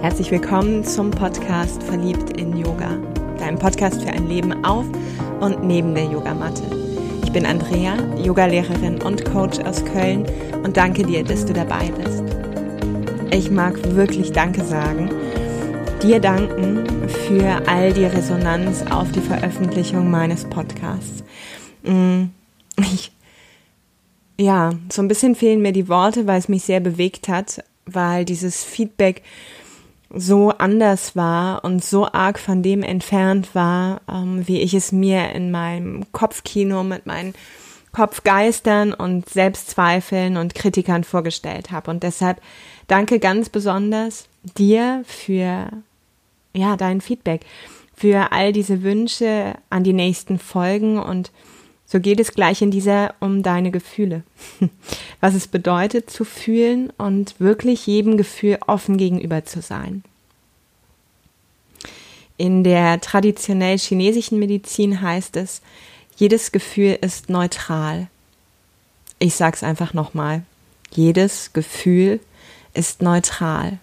Herzlich willkommen zum Podcast Verliebt in Yoga, deinem Podcast für ein Leben auf und neben der Yogamatte. Ich bin Andrea, Yogalehrerin und Coach aus Köln und danke dir, dass du dabei bist. Ich mag wirklich Danke sagen, dir danken für all die Resonanz auf die Veröffentlichung meines Podcasts. Mm, ich, ja, so ein bisschen fehlen mir die Worte, weil es mich sehr bewegt hat, weil dieses Feedback so anders war und so arg von dem entfernt war, ähm, wie ich es mir in meinem Kopfkino mit meinen Kopfgeistern und Selbstzweifeln und Kritikern vorgestellt habe. Und deshalb danke ganz besonders dir für ja dein Feedback, für all diese Wünsche an die nächsten Folgen und so geht es gleich in dieser um deine Gefühle. Was es bedeutet zu fühlen und wirklich jedem Gefühl offen gegenüber zu sein. In der traditionell chinesischen Medizin heißt es, jedes Gefühl ist neutral. Ich sag's einfach nochmal. Jedes Gefühl ist neutral.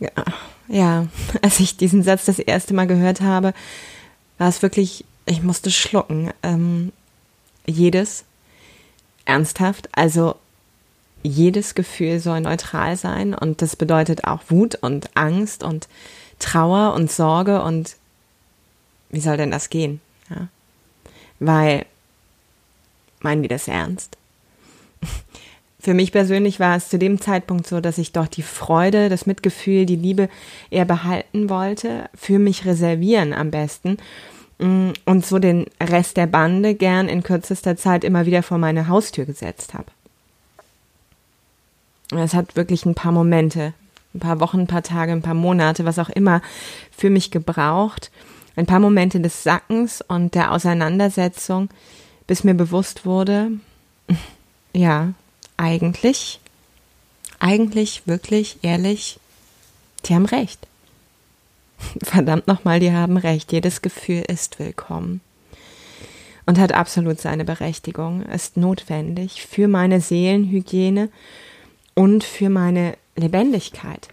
Ja, ja, als ich diesen Satz das erste Mal gehört habe, war es wirklich ich musste schlucken. Ähm, jedes, ernsthaft, also jedes Gefühl soll neutral sein und das bedeutet auch Wut und Angst und Trauer und Sorge und wie soll denn das gehen? Ja? Weil, meinen die das ernst? Für mich persönlich war es zu dem Zeitpunkt so, dass ich doch die Freude, das Mitgefühl, die Liebe eher behalten wollte, für mich reservieren am besten und so den Rest der Bande gern in kürzester Zeit immer wieder vor meine Haustür gesetzt habe. Es hat wirklich ein paar Momente, ein paar Wochen, ein paar Tage, ein paar Monate, was auch immer, für mich gebraucht. Ein paar Momente des Sackens und der Auseinandersetzung, bis mir bewusst wurde, ja, eigentlich, eigentlich, wirklich, ehrlich, die haben recht. verdammt nochmal, die haben recht. Jedes Gefühl ist willkommen und hat absolut seine Berechtigung, ist notwendig für meine Seelenhygiene und für meine Lebendigkeit.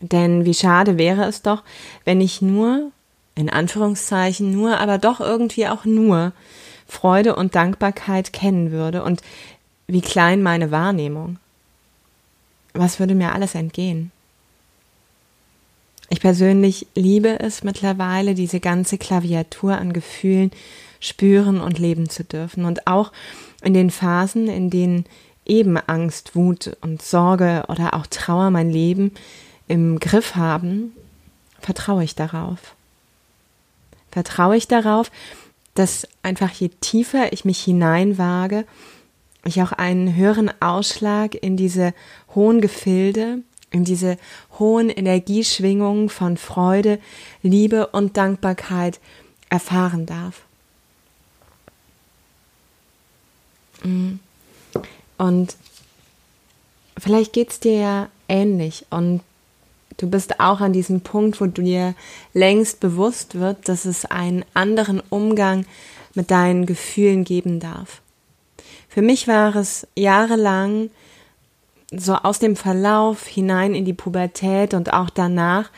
Denn wie schade wäre es doch, wenn ich nur, in Anführungszeichen nur, aber doch irgendwie auch nur Freude und Dankbarkeit kennen würde und wie klein meine Wahrnehmung. Was würde mir alles entgehen? Ich persönlich liebe es mittlerweile, diese ganze Klaviatur an Gefühlen spüren und leben zu dürfen. Und auch in den Phasen, in denen eben Angst, Wut und Sorge oder auch Trauer mein Leben im Griff haben, vertraue ich darauf. Vertraue ich darauf, dass einfach je tiefer ich mich hineinwage, ich auch einen höheren Ausschlag in diese hohen Gefilde in diese hohen Energieschwingungen von Freude, Liebe und Dankbarkeit erfahren darf. Mm. Und vielleicht geht es dir ja ähnlich und du bist auch an diesem Punkt, wo du dir längst bewusst wird, dass es einen anderen Umgang mit deinen Gefühlen geben darf. Für mich war es jahrelang so aus dem Verlauf hinein in die Pubertät und auch danach,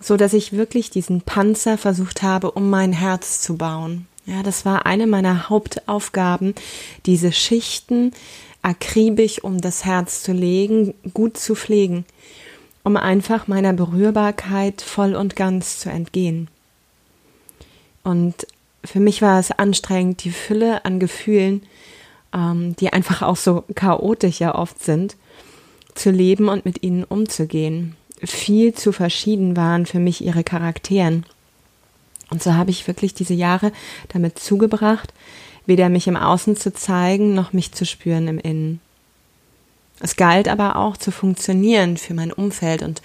so dass ich wirklich diesen Panzer versucht habe, um mein Herz zu bauen. Ja, das war eine meiner Hauptaufgaben, diese Schichten akribisch um das Herz zu legen, gut zu pflegen, um einfach meiner Berührbarkeit voll und ganz zu entgehen. Und für mich war es anstrengend, die Fülle an Gefühlen, ähm, die einfach auch so chaotisch ja oft sind, zu leben und mit ihnen umzugehen. Viel zu verschieden waren für mich ihre Charakteren. Und so habe ich wirklich diese Jahre damit zugebracht, weder mich im Außen zu zeigen, noch mich zu spüren im Innen. Es galt aber auch zu funktionieren für mein Umfeld und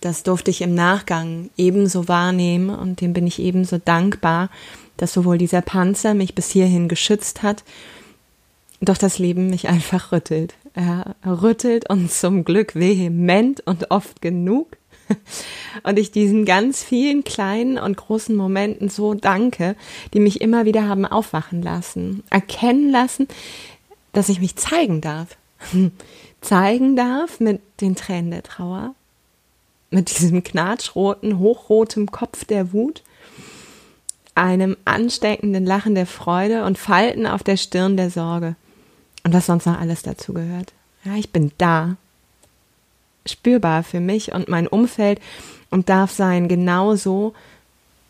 das durfte ich im Nachgang ebenso wahrnehmen und dem bin ich ebenso dankbar, dass sowohl dieser Panzer mich bis hierhin geschützt hat doch das Leben mich einfach rüttelt. Er rüttelt und zum Glück vehement und oft genug. Und ich diesen ganz vielen kleinen und großen Momenten so danke, die mich immer wieder haben aufwachen lassen, erkennen lassen, dass ich mich zeigen darf. zeigen darf mit den Tränen der Trauer, mit diesem knatschroten, hochrotem Kopf der Wut, einem ansteckenden Lachen der Freude und Falten auf der Stirn der Sorge und was sonst noch alles dazu gehört. Ja, ich bin da, spürbar für mich und mein Umfeld und darf sein genau so,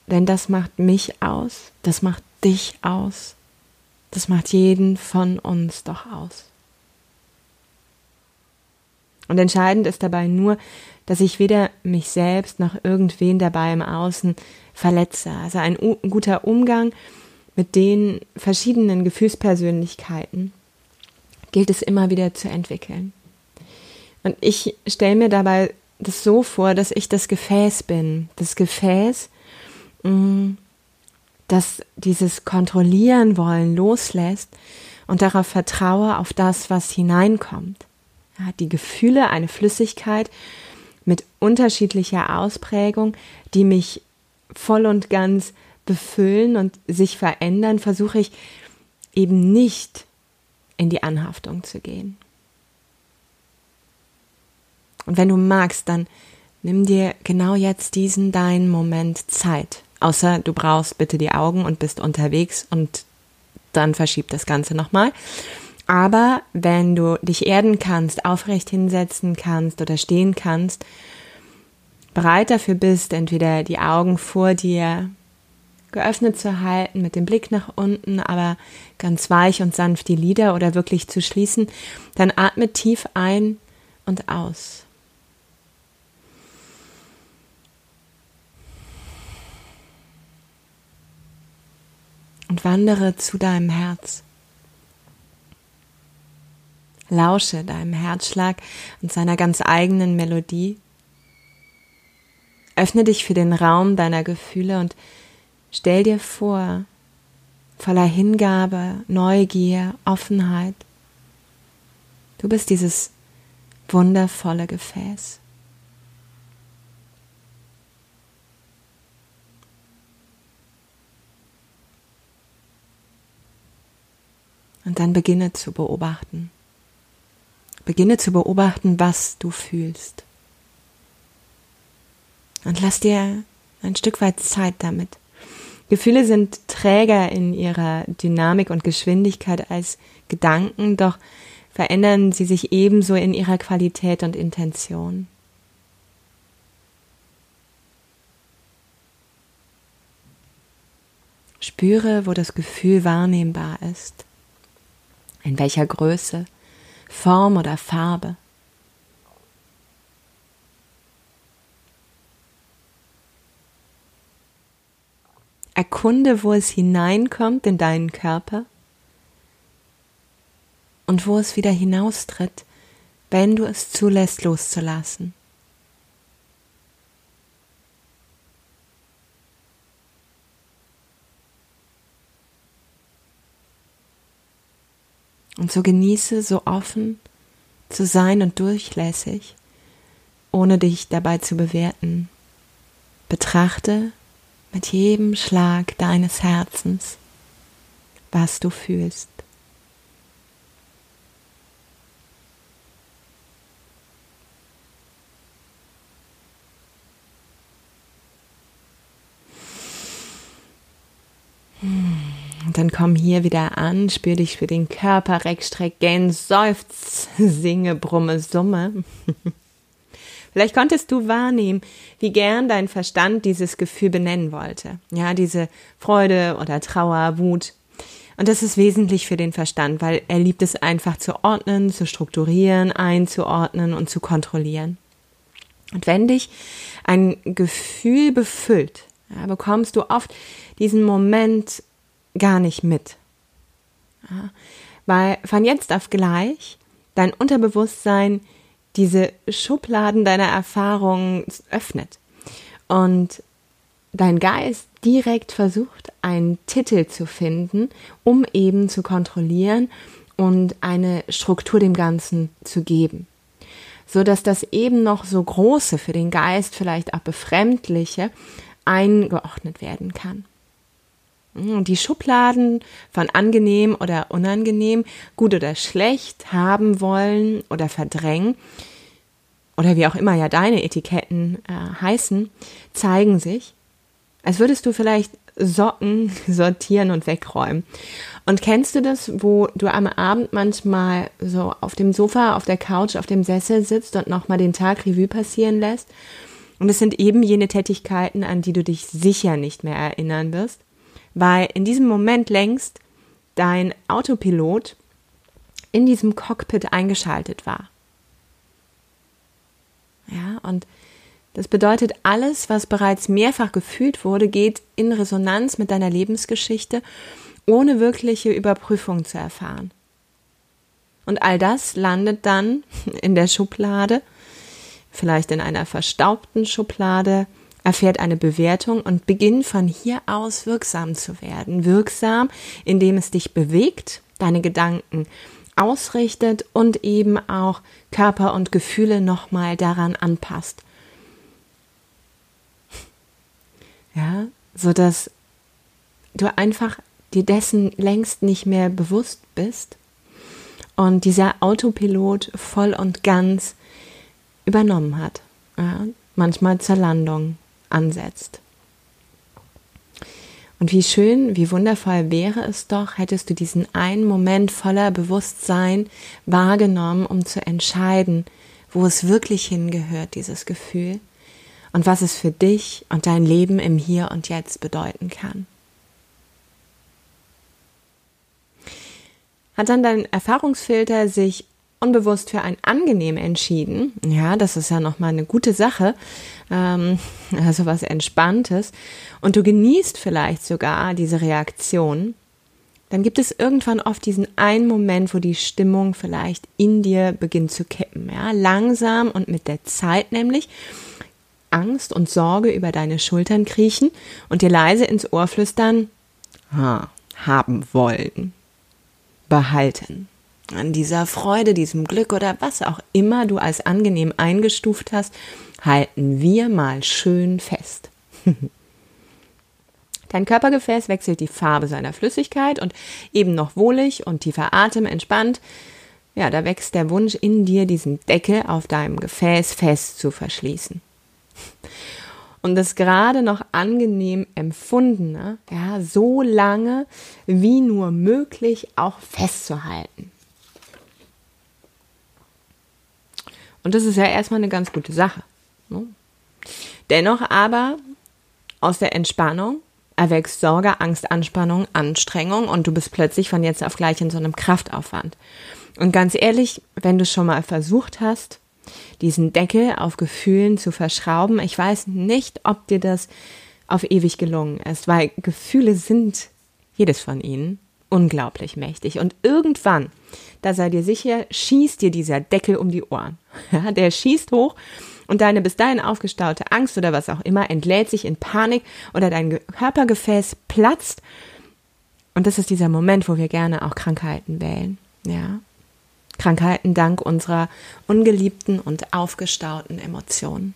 denn das macht mich aus, das macht dich aus, das macht jeden von uns doch aus. Und entscheidend ist dabei nur, dass ich weder mich selbst noch irgendwen dabei im Außen verletze. Also ein guter Umgang mit den verschiedenen Gefühlspersönlichkeiten gilt es immer wieder zu entwickeln. Und ich stelle mir dabei das so vor, dass ich das Gefäß bin. Das Gefäß, mm, das dieses Kontrollieren wollen loslässt und darauf vertraue auf das, was hineinkommt. Ja, die Gefühle, eine Flüssigkeit mit unterschiedlicher Ausprägung, die mich voll und ganz befüllen und sich verändern, versuche ich eben nicht in die Anhaftung zu gehen. Und wenn du magst, dann nimm dir genau jetzt diesen deinen Moment Zeit. Außer du brauchst bitte die Augen und bist unterwegs und dann verschiebt das Ganze nochmal. Aber wenn du dich erden kannst, aufrecht hinsetzen kannst oder stehen kannst, bereit dafür bist, entweder die Augen vor dir geöffnet zu halten, mit dem Blick nach unten, aber ganz weich und sanft die Lider oder wirklich zu schließen, dann atme tief ein und aus. und wandere zu deinem Herz. Lausche deinem Herzschlag und seiner ganz eigenen Melodie. Öffne dich für den Raum deiner Gefühle und stell dir vor, voller Hingabe, Neugier, Offenheit, du bist dieses wundervolle Gefäß. Und dann beginne zu beobachten. Beginne zu beobachten, was du fühlst. Und lass dir ein Stück weit Zeit damit. Gefühle sind träger in ihrer Dynamik und Geschwindigkeit als Gedanken, doch verändern sie sich ebenso in ihrer Qualität und Intention. Spüre, wo das Gefühl wahrnehmbar ist in welcher Größe, Form oder Farbe. Erkunde, wo es hineinkommt in deinen Körper und wo es wieder hinaustritt, wenn du es zulässt loszulassen. Und so genieße so offen zu sein und durchlässig, ohne dich dabei zu bewerten. Betrachte mit jedem Schlag deines Herzens, was du fühlst. Und dann komm hier wieder an, spür dich für den Körper, reck, streck, gähn, seufz, singe, brumme, summe. Vielleicht konntest du wahrnehmen, wie gern dein Verstand dieses Gefühl benennen wollte. Ja, diese Freude oder Trauer, Wut. Und das ist wesentlich für den Verstand, weil er liebt es einfach zu ordnen, zu strukturieren, einzuordnen und zu kontrollieren. Und wenn dich ein Gefühl befüllt, ja, bekommst du oft diesen Moment gar nicht mit. Ja, weil von jetzt auf gleich dein Unterbewusstsein diese Schubladen deiner Erfahrungen öffnet und dein Geist direkt versucht, einen Titel zu finden, um eben zu kontrollieren und eine Struktur dem Ganzen zu geben. So dass das eben noch so große, für den Geist vielleicht auch befremdliche eingeordnet werden kann. Und die Schubladen von angenehm oder unangenehm, gut oder schlecht, haben wollen oder verdrängen, oder wie auch immer ja deine Etiketten äh, heißen, zeigen sich, als würdest du vielleicht Socken sortieren und wegräumen. Und kennst du das, wo du am Abend manchmal so auf dem Sofa, auf der Couch, auf dem Sessel sitzt und nochmal den Tag Revue passieren lässt? Und es sind eben jene Tätigkeiten, an die du dich sicher nicht mehr erinnern wirst, weil in diesem Moment längst dein Autopilot in diesem Cockpit eingeschaltet war. Ja, und das bedeutet, alles, was bereits mehrfach gefühlt wurde, geht in Resonanz mit deiner Lebensgeschichte, ohne wirkliche Überprüfung zu erfahren. Und all das landet dann in der Schublade, vielleicht in einer verstaubten Schublade, erfährt eine Bewertung und beginnt von hier aus wirksam zu werden. Wirksam, indem es dich bewegt, deine Gedanken ausrichtet und eben auch Körper und Gefühle nochmal daran anpasst. Ja, so dass du einfach dir dessen längst nicht mehr bewusst bist und dieser Autopilot voll und ganz übernommen hat. Ja, manchmal zur Landung ansetzt. Und wie schön, wie wundervoll wäre es doch, hättest du diesen einen Moment voller Bewusstsein wahrgenommen, um zu entscheiden, wo es wirklich hingehört, dieses Gefühl, und was es für dich und dein Leben im Hier und Jetzt bedeuten kann. Hat dann dein Erfahrungsfilter sich unbewusst für ein angenehm entschieden, ja, das ist ja nochmal eine gute Sache, ähm, also was Entspanntes, und du genießt vielleicht sogar diese Reaktion, dann gibt es irgendwann oft diesen einen Moment, wo die Stimmung vielleicht in dir beginnt zu kippen, ja, langsam und mit der Zeit nämlich. Angst und Sorge über deine Schultern kriechen und dir leise ins Ohr flüstern, ha, haben wollen, behalten an dieser Freude, diesem Glück oder was auch immer du als angenehm eingestuft hast, halten wir mal schön fest. Dein Körpergefäß wechselt die Farbe seiner Flüssigkeit und eben noch wohlig und tiefer Atem entspannt. Ja, da wächst der Wunsch in dir, diesen Deckel auf deinem Gefäß fest zu verschließen. Und das gerade noch angenehm empfundene, ja, so lange wie nur möglich auch festzuhalten. Und das ist ja erstmal eine ganz gute Sache. Ne? Dennoch aber aus der Entspannung erwächst Sorge, Angst, Anspannung, Anstrengung und du bist plötzlich von jetzt auf gleich in so einem Kraftaufwand. Und ganz ehrlich, wenn du schon mal versucht hast, diesen Deckel auf Gefühlen zu verschrauben, ich weiß nicht, ob dir das auf ewig gelungen ist, weil Gefühle sind, jedes von ihnen, unglaublich mächtig. Und irgendwann, da sei dir sicher, schießt dir dieser Deckel um die Ohren. Ja, der schießt hoch und deine bis dahin aufgestaute Angst oder was auch immer entlädt sich in Panik oder dein Körpergefäß platzt. Und das ist dieser Moment, wo wir gerne auch Krankheiten wählen. Ja. Krankheiten dank unserer ungeliebten und aufgestauten Emotionen.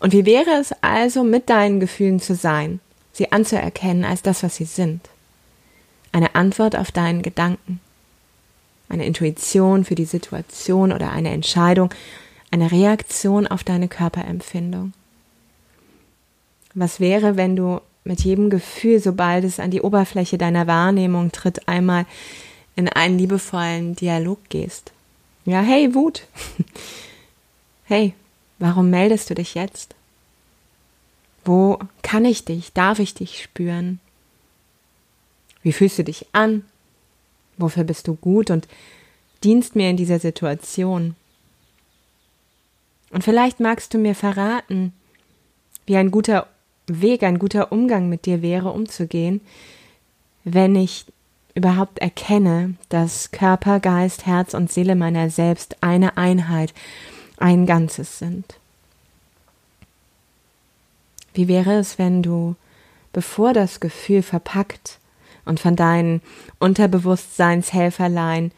Und wie wäre es also, mit deinen Gefühlen zu sein, sie anzuerkennen als das, was sie sind? eine Antwort auf deinen Gedanken, eine Intuition für die Situation oder eine Entscheidung, eine Reaktion auf deine Körperempfindung. Was wäre, wenn du mit jedem Gefühl, sobald es an die Oberfläche deiner Wahrnehmung tritt, einmal in einen liebevollen Dialog gehst? Ja, hey, Wut. Hey, warum meldest du dich jetzt? Wo kann ich dich, darf ich dich spüren? Wie fühlst du dich an? Wofür bist du gut und dienst mir in dieser Situation? Und vielleicht magst du mir verraten, wie ein guter Weg, ein guter Umgang mit dir wäre, umzugehen, wenn ich überhaupt erkenne, dass Körper, Geist, Herz und Seele meiner selbst eine Einheit, ein Ganzes sind. Wie wäre es, wenn du, bevor das Gefühl verpackt und von deinen Unterbewusstseinshelferlein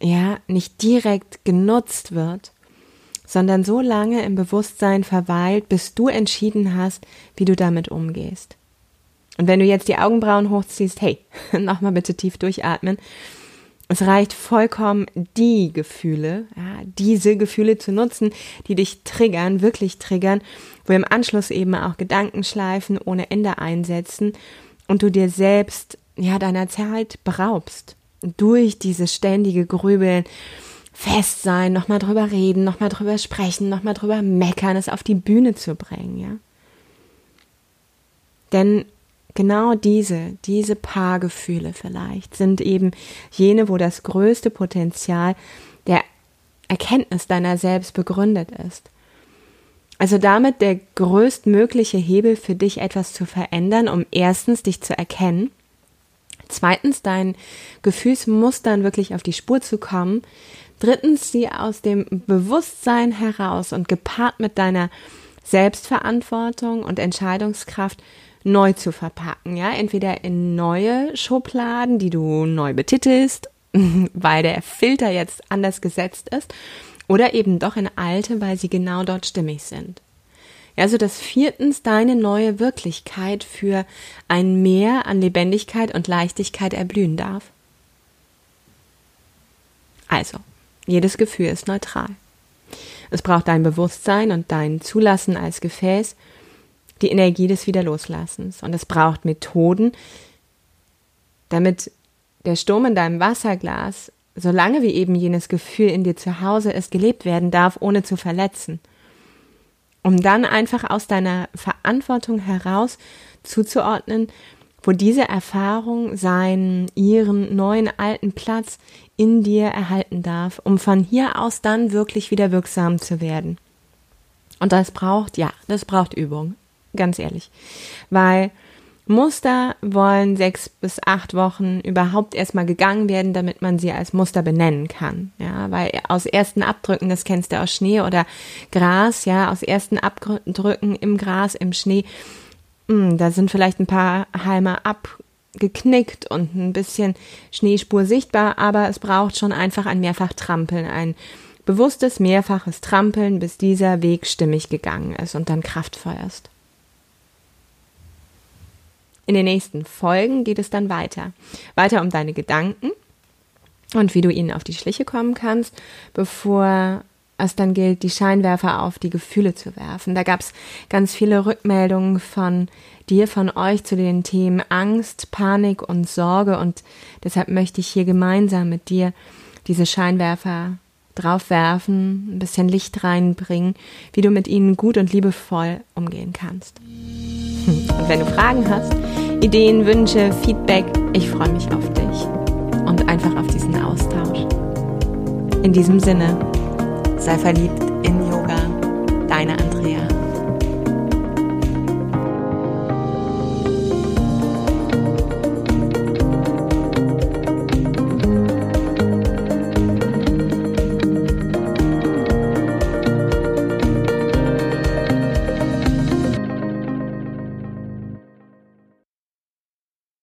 ja nicht direkt genutzt wird, sondern so lange im Bewusstsein verweilt, bis du entschieden hast, wie du damit umgehst. Und wenn du jetzt die Augenbrauen hochziehst, hey, nochmal bitte tief durchatmen. Es reicht vollkommen, die Gefühle, ja, diese Gefühle zu nutzen, die dich triggern, wirklich triggern, wo im Anschluss eben auch Gedankenschleifen ohne Ende einsetzen und du dir selbst, ja, deiner Zeit beraubst. Durch dieses ständige Grübeln, fest sein, nochmal drüber reden, nochmal drüber sprechen, nochmal drüber meckern, es auf die Bühne zu bringen, ja. Denn genau diese, diese Paargefühle vielleicht sind eben jene, wo das größte Potenzial der Erkenntnis deiner selbst begründet ist. Also damit der größtmögliche Hebel für dich etwas zu verändern, um erstens dich zu erkennen, zweitens deinen Gefühlsmustern wirklich auf die Spur zu kommen, drittens sie aus dem Bewusstsein heraus und gepaart mit deiner Selbstverantwortung und Entscheidungskraft neu zu verpacken, ja, entweder in neue Schubladen, die du neu betitelst, weil der Filter jetzt anders gesetzt ist, oder eben doch in alte, weil sie genau dort stimmig sind. Ja, also das viertens deine neue Wirklichkeit für ein Mehr an Lebendigkeit und Leichtigkeit erblühen darf. Also, jedes Gefühl ist neutral. Es braucht dein Bewusstsein und dein Zulassen als Gefäß, die Energie des Wiederloslassens. Und es braucht Methoden, damit der Sturm in deinem Wasserglas, solange wie eben jenes Gefühl in dir zu Hause ist, gelebt werden darf, ohne zu verletzen. Um dann einfach aus deiner Verantwortung heraus zuzuordnen, wo diese Erfahrung seinen, ihren neuen alten Platz in dir erhalten darf, um von hier aus dann wirklich wieder wirksam zu werden. Und das braucht, ja, das braucht Übung ganz ehrlich. Weil Muster wollen sechs bis acht Wochen überhaupt erstmal gegangen werden, damit man sie als Muster benennen kann. Ja, weil aus ersten Abdrücken, das kennst du aus Schnee oder Gras, ja, aus ersten Abdrücken im Gras, im Schnee, mh, hm, da sind vielleicht ein paar Halme abgeknickt und ein bisschen Schneespur sichtbar, aber es braucht schon einfach ein Mehrfachtrampeln, ein bewusstes mehrfaches Trampeln, bis dieser Weg stimmig gegangen ist und dann kraftvoll ist. In den nächsten Folgen geht es dann weiter. Weiter um deine Gedanken und wie du ihnen auf die Schliche kommen kannst, bevor es dann gilt, die Scheinwerfer auf die Gefühle zu werfen. Da gab es ganz viele Rückmeldungen von dir, von euch zu den Themen Angst, Panik und Sorge und deshalb möchte ich hier gemeinsam mit dir diese Scheinwerfer draufwerfen, ein bisschen Licht reinbringen, wie du mit ihnen gut und liebevoll umgehen kannst. Und wenn du Fragen hast, Ideen, Wünsche, Feedback, ich freue mich auf dich und einfach auf diesen Austausch. In diesem Sinne, sei verliebt in